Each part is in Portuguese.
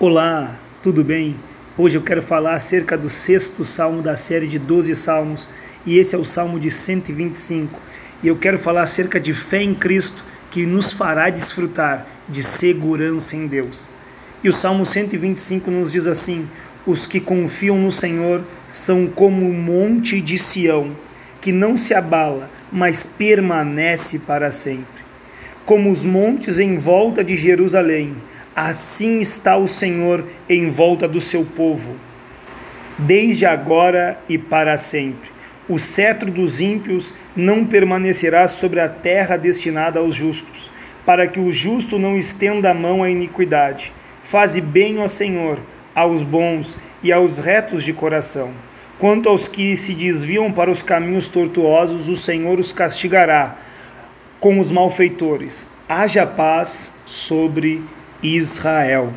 Olá, tudo bem? Hoje eu quero falar acerca do sexto salmo da série de 12 salmos e esse é o salmo de 125. E eu quero falar acerca de fé em Cristo que nos fará desfrutar de segurança em Deus. E o salmo 125 nos diz assim: Os que confiam no Senhor são como o monte de Sião, que não se abala, mas permanece para sempre. Como os montes em volta de Jerusalém Assim está o Senhor em volta do seu povo, desde agora e para sempre. O cetro dos ímpios não permanecerá sobre a terra destinada aos justos, para que o justo não estenda a mão à iniquidade. Faze bem, ó Senhor, aos bons e aos retos de coração. Quanto aos que se desviam para os caminhos tortuosos, o Senhor os castigará com os malfeitores. Haja paz sobre Israel.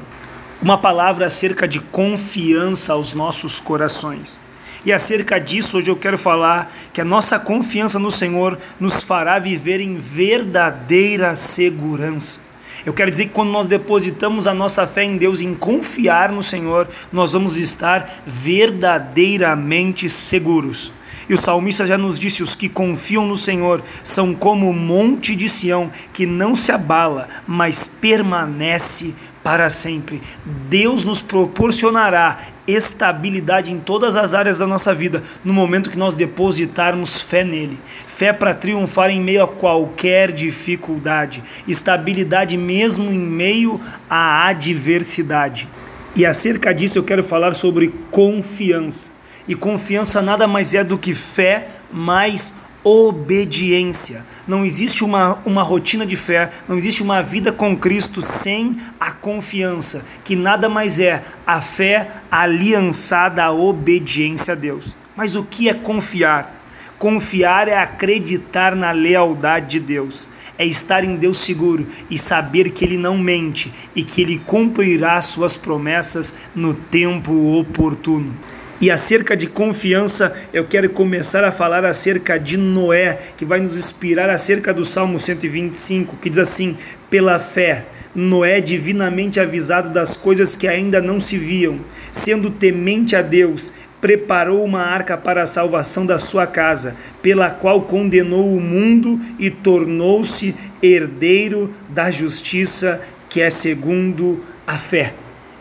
Uma palavra acerca de confiança aos nossos corações. E acerca disso, hoje eu quero falar que a nossa confiança no Senhor nos fará viver em verdadeira segurança. Eu quero dizer que quando nós depositamos a nossa fé em Deus, em confiar no Senhor, nós vamos estar verdadeiramente seguros. E o salmista já nos disse: os que confiam no Senhor são como o monte de Sião, que não se abala, mas permanece para sempre. Deus nos proporcionará estabilidade em todas as áreas da nossa vida no momento que nós depositarmos fé nele. Fé para triunfar em meio a qualquer dificuldade, estabilidade mesmo em meio à adversidade. E acerca disso eu quero falar sobre confiança. E confiança nada mais é do que fé mais obediência. Não existe uma, uma rotina de fé, não existe uma vida com Cristo sem a confiança, que nada mais é a fé aliançada à obediência a Deus. Mas o que é confiar? Confiar é acreditar na lealdade de Deus, é estar em Deus seguro e saber que Ele não mente e que Ele cumprirá suas promessas no tempo oportuno. E acerca de confiança, eu quero começar a falar acerca de Noé, que vai nos inspirar acerca do Salmo 125, que diz assim: pela fé. Noé, divinamente avisado das coisas que ainda não se viam, sendo temente a Deus, preparou uma arca para a salvação da sua casa, pela qual condenou o mundo e tornou-se herdeiro da justiça, que é segundo a fé.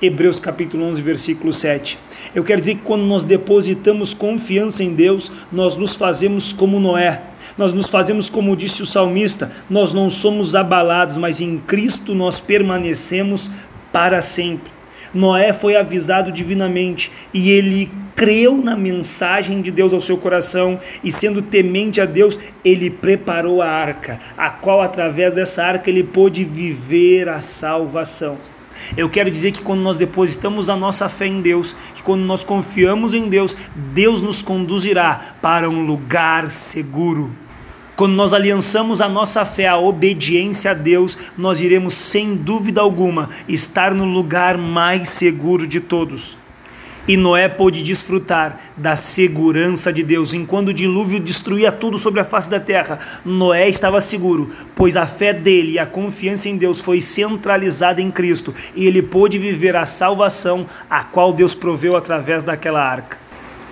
Hebreus capítulo 11, versículo 7. Eu quero dizer que quando nós depositamos confiança em Deus, nós nos fazemos como Noé. Nós nos fazemos como disse o salmista, nós não somos abalados, mas em Cristo nós permanecemos para sempre. Noé foi avisado divinamente e ele creu na mensagem de Deus ao seu coração e, sendo temente a Deus, ele preparou a arca, a qual, através dessa arca, ele pôde viver a salvação. Eu quero dizer que quando nós depositamos a nossa fé em Deus, que quando nós confiamos em Deus, Deus nos conduzirá para um lugar seguro. Quando nós aliançamos a nossa fé à obediência a Deus, nós iremos sem dúvida alguma estar no lugar mais seguro de todos. E Noé pôde desfrutar da segurança de Deus. Enquanto o dilúvio destruía tudo sobre a face da terra, Noé estava seguro, pois a fé dele e a confiança em Deus foi centralizada em Cristo, e ele pôde viver a salvação a qual Deus proveu através daquela arca.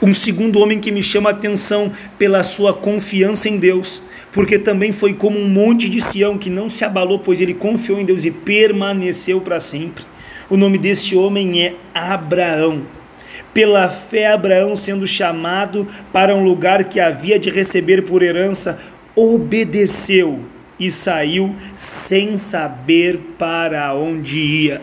Um segundo homem que me chama a atenção pela sua confiança em Deus, porque também foi como um monte de Sião que não se abalou, pois ele confiou em Deus e permaneceu para sempre. O nome deste homem é Abraão. Pela fé, Abraão, sendo chamado para um lugar que havia de receber por herança, obedeceu e saiu sem saber para onde ia.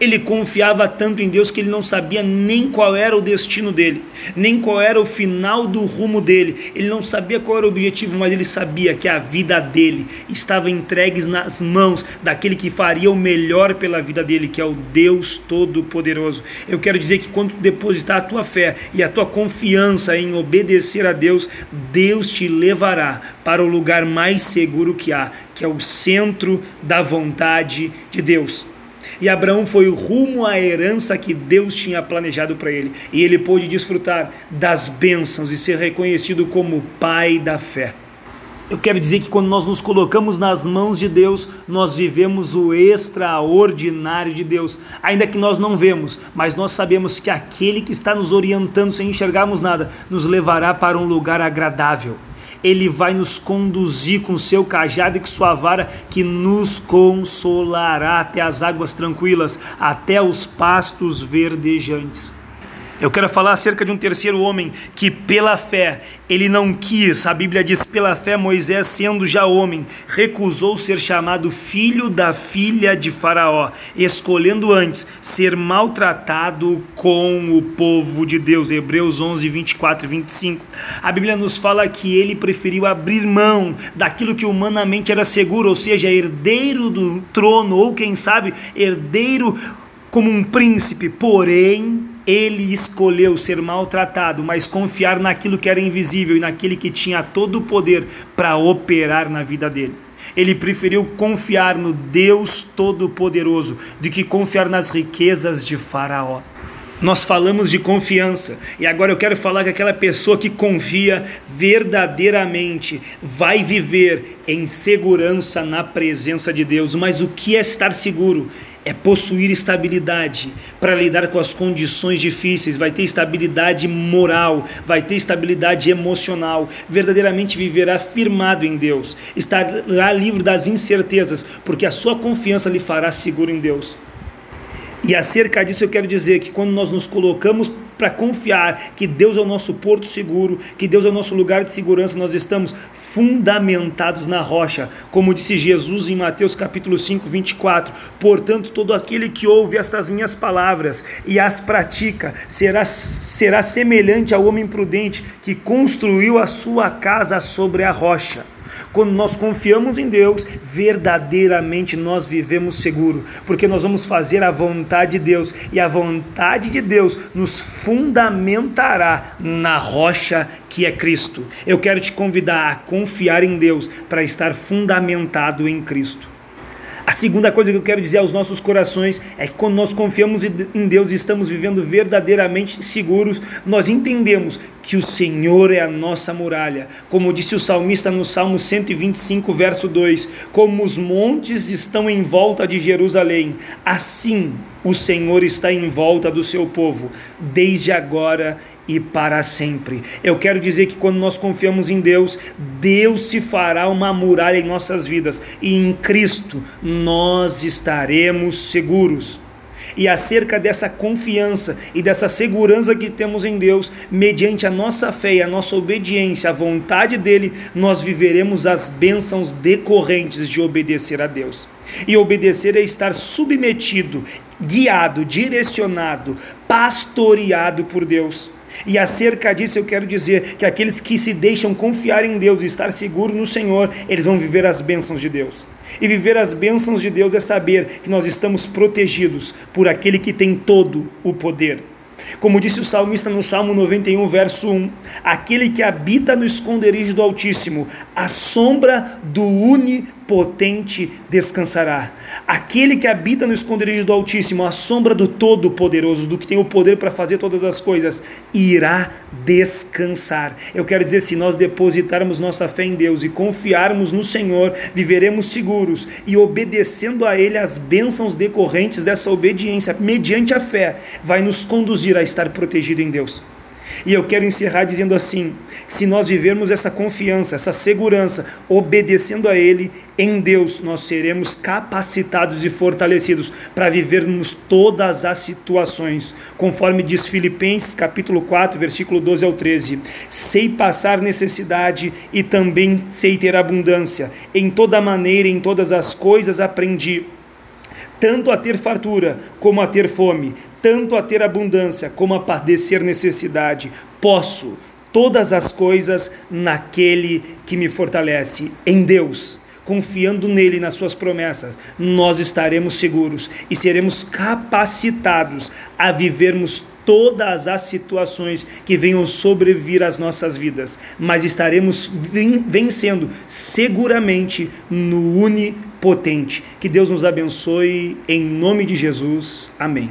Ele confiava tanto em Deus que ele não sabia nem qual era o destino dele, nem qual era o final do rumo dele. Ele não sabia qual era o objetivo, mas ele sabia que a vida dele estava entregue nas mãos daquele que faria o melhor pela vida dele, que é o Deus Todo-Poderoso. Eu quero dizer que quando depositar a tua fé e a tua confiança em obedecer a Deus, Deus te levará para o lugar mais seguro que há, que é o centro da vontade de Deus. E Abraão foi rumo à herança que Deus tinha planejado para ele. E ele pôde desfrutar das bênçãos e ser reconhecido como pai da fé. Eu quero dizer que quando nós nos colocamos nas mãos de Deus, nós vivemos o extraordinário de Deus, ainda que nós não vemos, mas nós sabemos que aquele que está nos orientando sem enxergarmos nada, nos levará para um lugar agradável. Ele vai nos conduzir com seu cajado e com sua vara, que nos consolará até as águas tranquilas, até os pastos verdejantes. Eu quero falar acerca de um terceiro homem que, pela fé, ele não quis, a Bíblia diz, pela fé, Moisés, sendo já homem, recusou ser chamado filho da filha de Faraó, escolhendo antes ser maltratado com o povo de Deus. Hebreus 11, 24 e 25. A Bíblia nos fala que ele preferiu abrir mão daquilo que humanamente era seguro, ou seja, herdeiro do trono, ou quem sabe, herdeiro como um príncipe, porém ele escolheu ser maltratado, mas confiar naquilo que era invisível e naquele que tinha todo o poder para operar na vida dele. Ele preferiu confiar no Deus Todo-Poderoso do que confiar nas riquezas de Faraó. Nós falamos de confiança e agora eu quero falar que aquela pessoa que confia verdadeiramente vai viver em segurança na presença de Deus. Mas o que é estar seguro? É possuir estabilidade para lidar com as condições difíceis, vai ter estabilidade moral, vai ter estabilidade emocional, verdadeiramente viverá firmado em Deus, estará livre das incertezas, porque a sua confiança lhe fará seguro em Deus. E acerca disso eu quero dizer que quando nós nos colocamos para confiar que Deus é o nosso porto seguro, que Deus é o nosso lugar de segurança, nós estamos fundamentados na rocha, como disse Jesus em Mateus capítulo 5, 24. Portanto, todo aquele que ouve estas minhas palavras e as pratica será, será semelhante ao homem prudente que construiu a sua casa sobre a rocha. Quando nós confiamos em Deus, verdadeiramente nós vivemos seguro, porque nós vamos fazer a vontade de Deus e a vontade de Deus nos fundamentará na rocha que é Cristo. Eu quero te convidar a confiar em Deus para estar fundamentado em Cristo. A segunda coisa que eu quero dizer aos nossos corações é que quando nós confiamos em Deus e estamos vivendo verdadeiramente seguros, nós entendemos que o Senhor é a nossa muralha. Como disse o salmista no Salmo 125, verso 2: Como os montes estão em volta de Jerusalém, assim o Senhor está em volta do seu povo, desde agora e para sempre. Eu quero dizer que quando nós confiamos em Deus, Deus se fará uma muralha em nossas vidas e em Cristo nós estaremos seguros. E acerca dessa confiança e dessa segurança que temos em Deus, mediante a nossa fé e a nossa obediência à vontade dele, nós viveremos as bênçãos decorrentes de obedecer a Deus. E obedecer é estar submetido, guiado, direcionado, pastoreado por Deus. E acerca disso eu quero dizer que aqueles que se deixam confiar em Deus e estar seguros no Senhor, eles vão viver as bênçãos de Deus. E viver as bênçãos de Deus é saber que nós estamos protegidos por aquele que tem todo o poder. Como disse o salmista no Salmo 91, verso 1: Aquele que habita no esconderijo do Altíssimo, a sombra do Unipotente descansará. Aquele que habita no esconderijo do Altíssimo, a sombra do Todo-Poderoso, do que tem o poder para fazer todas as coisas, irá descansar. Eu quero dizer, se nós depositarmos nossa fé em Deus e confiarmos no Senhor, viveremos seguros e obedecendo a Ele as bênçãos decorrentes dessa obediência, mediante a fé, vai nos conduzir a estar protegido em Deus. E eu quero encerrar dizendo assim: se nós vivermos essa confiança, essa segurança, obedecendo a Ele, em Deus nós seremos capacitados e fortalecidos para vivermos todas as situações, conforme diz Filipenses capítulo 4, versículo 12 ao 13. Sei passar necessidade e também sei ter abundância. Em toda maneira, em todas as coisas aprendi tanto a ter fartura como a ter fome, tanto a ter abundância como a padecer necessidade. Posso todas as coisas naquele que me fortalece, em Deus. Confiando nele nas suas promessas, nós estaremos seguros e seremos capacitados a vivermos todas as situações que venham sobrevir às nossas vidas, mas estaremos vencendo seguramente no Unipotente. Que Deus nos abençoe em nome de Jesus. Amém.